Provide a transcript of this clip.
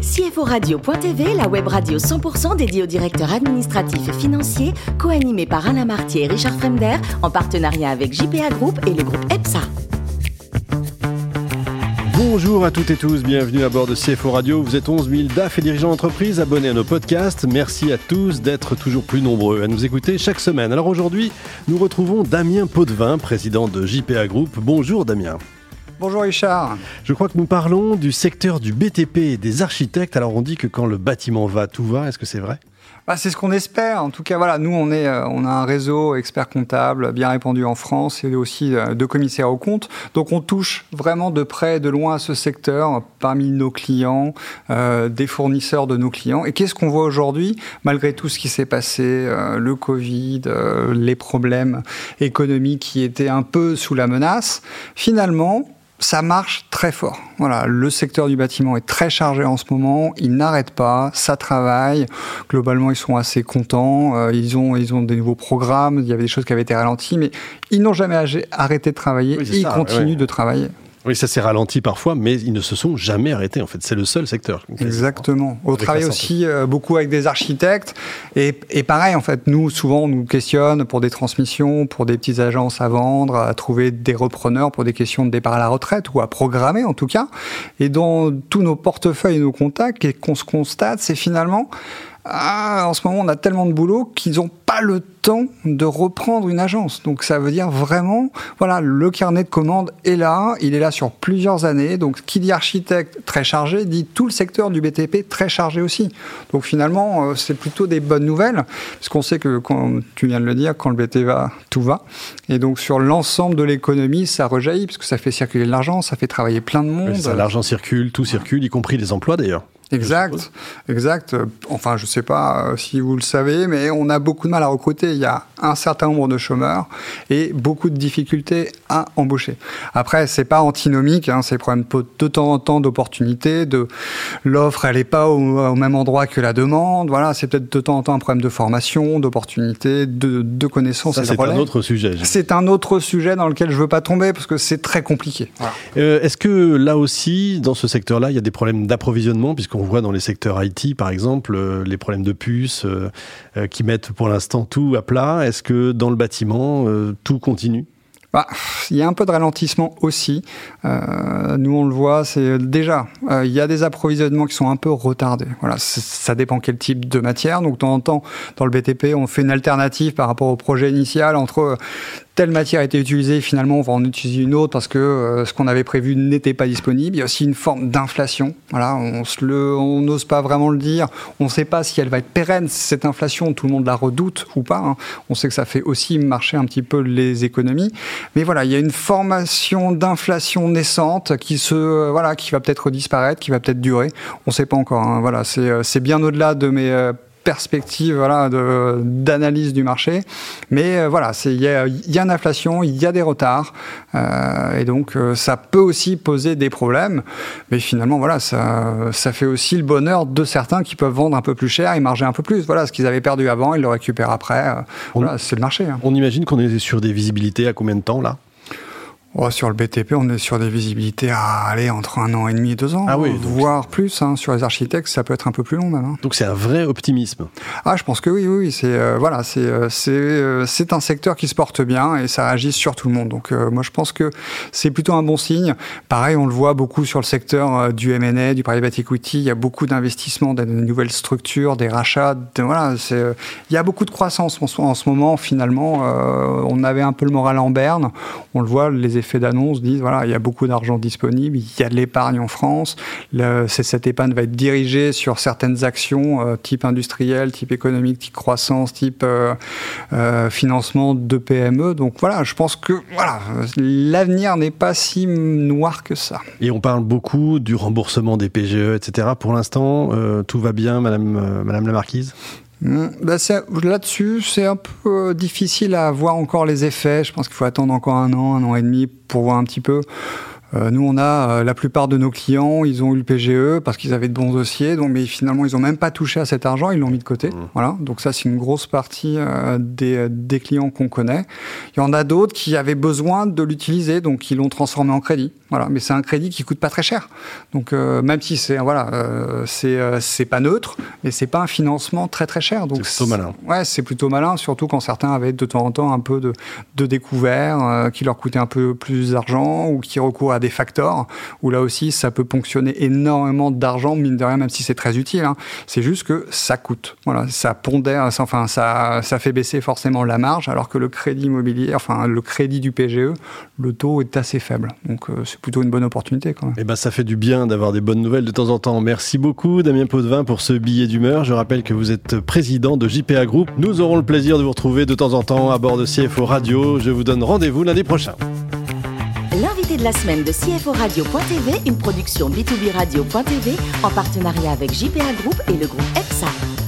CFO Radio.tv, la web radio 100% dédiée aux directeurs administratifs et financiers, co-animée par Alain Martier et Richard Fremder, en partenariat avec JPA Group et le groupe EPSA. Bonjour à toutes et tous, bienvenue à bord de CFO Radio. Vous êtes 11 000 DAF et dirigeants d'entreprise abonnés à nos podcasts. Merci à tous d'être toujours plus nombreux à nous écouter chaque semaine. Alors aujourd'hui, nous retrouvons Damien Potvin, président de JPA Group. Bonjour Damien. Bonjour Richard. Je crois que nous parlons du secteur du BTP et des architectes. Alors on dit que quand le bâtiment va, tout va. Est-ce que c'est vrai? Bah, c'est ce qu'on espère. En tout cas, voilà, nous, on, est, euh, on a un réseau expert comptable bien répandu en France et aussi euh, de commissaires aux comptes. Donc, on touche vraiment de près et de loin à ce secteur parmi nos clients, euh, des fournisseurs de nos clients. Et qu'est-ce qu'on voit aujourd'hui, malgré tout ce qui s'est passé, le Covid, les problèmes économiques qui étaient un peu sous la menace Finalement, ça marche très fort. Voilà, le secteur du bâtiment est très chargé en ce moment. Il n'arrête pas, ça travaille. Globalement, ils sont assez contents. Euh, ils ont, ils ont des nouveaux programmes. Il y avait des choses qui avaient été ralenties, mais ils n'ont jamais arrêté de travailler. ils continuent de travailler. Oui, ça s'est ralenti parfois, mais ils ne se sont jamais arrêtés. En fait, c'est le seul secteur. Exactement. On travaille aussi euh, beaucoup avec des architectes. Et, et, pareil, en fait, nous, souvent, on nous questionne pour des transmissions, pour des petites agences à vendre, à trouver des repreneurs pour des questions de départ à la retraite ou à programmer, en tout cas. Et dans tous nos portefeuilles et nos contacts, et qu'on se constate, c'est finalement ah, en ce moment, on a tellement de boulot qu'ils n'ont pas le temps de reprendre une agence. Donc, ça veut dire vraiment, voilà, le carnet de commandes est là, il est là sur plusieurs années. Donc, qui dit architecte très chargé, dit tout le secteur du BTP très chargé aussi. Donc, finalement, euh, c'est plutôt des bonnes nouvelles, parce qu'on sait que, quand tu viens de le dire, quand le BTP va, tout va. Et donc, sur l'ensemble de l'économie, ça rejaillit, parce que ça fait circuler de l'argent, ça fait travailler plein de monde. L'argent circule, tout circule, y compris les emplois d'ailleurs. Exact, exact. Enfin, je ne sais pas euh, si vous le savez, mais on a beaucoup de mal à recruter. Il y a un certain nombre de chômeurs et beaucoup de difficultés à embaucher. Après, c'est pas antinomique, hein, c'est problème de temps en temps d'opportunités, de l'offre, elle n'est pas au, même endroit que la demande. Voilà, c'est peut-être de temps en temps un problème de formation, d'opportunité, de, de connaissances. Ça, c'est un autre sujet. C'est un autre sujet dans lequel je veux pas tomber parce que c'est très compliqué. Euh, Est-ce que là aussi, dans ce secteur-là, il y a des problèmes d'approvisionnement? Puisqu'on on voit dans les secteurs IT, par exemple, euh, les problèmes de puces euh, qui mettent pour l'instant tout plat. Est-ce que dans le bâtiment, tout continue? Bah, il y a un peu de ralentissement aussi. nous, on le voit, c'est déjà, il y a des approvisionnements qui sont un peu retardés. Voilà, ça dépend quel type de matière. Donc, de temps en temps, dans le BTP, on fait une alternative par rapport au projet initial entre telle matière a été utilisée, finalement on va en utiliser une autre parce que euh, ce qu'on avait prévu n'était pas disponible. Il y a aussi une forme d'inflation. Voilà, on n'ose pas vraiment le dire. On ne sait pas si elle va être pérenne cette inflation. Tout le monde la redoute ou pas. Hein. On sait que ça fait aussi marcher un petit peu les économies. Mais voilà, il y a une formation d'inflation naissante qui se euh, voilà qui va peut-être disparaître, qui va peut-être durer. On ne sait pas encore. Hein. Voilà, euh, c'est bien au-delà de mes perspective voilà, d'analyse du marché. Mais euh, voilà, il y a, y a une inflation, il y a des retards, euh, et donc euh, ça peut aussi poser des problèmes. Mais finalement, voilà, ça, ça fait aussi le bonheur de certains qui peuvent vendre un peu plus cher et marger un peu plus. Voilà, ce qu'ils avaient perdu avant, ils le récupèrent après. voilà, c'est le marché. Hein. On imagine qu'on est sur des visibilités à combien de temps là? Oh, sur le BTP, on est sur des visibilités à aller entre un an et demi et deux ans, ah oui, voire plus. Hein. Sur les architectes, ça peut être un peu plus long même. Hein. Donc c'est un vrai optimisme. Ah, je pense que oui, oui, c'est euh, voilà, c'est euh, c'est euh, c'est un secteur qui se porte bien et ça agit sur tout le monde. Donc moi, je pense que c'est plutôt un bon signe. Pareil, on le voit beaucoup sur le secteur du M&A, du private equity. Il y a beaucoup d'investissements dans de nouvelles structures, des rachats. voilà, c'est il y a beaucoup de croissance en, en ce moment. Finalement, on avait un peu le moral en berne. On le voit, les effets d'annonce disent voilà, il y a beaucoup d'argent disponible, il y a de l'épargne en France, cette épargne va être dirigée sur certaines actions euh, type industriel, type économique, type croissance, type euh, euh, financement de PME. Donc voilà, je pense que voilà, l'avenir n'est pas si noir que ça. Et on parle beaucoup du remboursement des PGE, etc. Pour l'instant, tout va bien, Madame, Madame la Marquise? Bah, là-dessus, c'est un peu difficile à voir encore les effets. Je pense qu'il faut attendre encore un an, un an et demi pour voir un petit peu. Euh, nous, on a euh, la plupart de nos clients, ils ont eu le PGE parce qu'ils avaient de bons dossiers, donc mais finalement ils n'ont même pas touché à cet argent, ils l'ont mis de côté. Mmh. Voilà, donc ça c'est une grosse partie euh, des, des, clients qu'on connaît. Il y en a d'autres qui avaient besoin de l'utiliser, donc ils l'ont transformé en crédit. Voilà, mais c'est un crédit qui coûte pas très cher. Donc même si c'est voilà, c'est c'est pas neutre, mais c'est pas un financement très très cher. Donc c'est plutôt malin. Ouais, c'est plutôt malin, surtout quand certains avaient de temps en temps un peu de, de découvert qui leur coûtait un peu plus d'argent ou qui recourent à des facteurs, où là aussi, ça peut ponctionner énormément d'argent, mine de rien, même si c'est très utile. Hein. C'est juste que ça coûte. Voilà, ça pondère, enfin, ça, ça fait baisser forcément la marge, alors que le crédit immobilier, enfin, le crédit du PGE, le taux est assez faible. Donc, euh, c'est plutôt une bonne opportunité, quand même. Eh ben, ça fait du bien d'avoir des bonnes nouvelles de temps en temps. Merci beaucoup, Damien Potvin, pour ce billet d'humeur. Je rappelle que vous êtes président de JPA Group. Nous aurons le plaisir de vous retrouver de temps en temps à bord de CFO Radio. Je vous donne rendez-vous lundi prochain l'invité de la semaine de CFO Radio.tv, une production B2B Radio.tv en partenariat avec JPA Group et le groupe EPSA.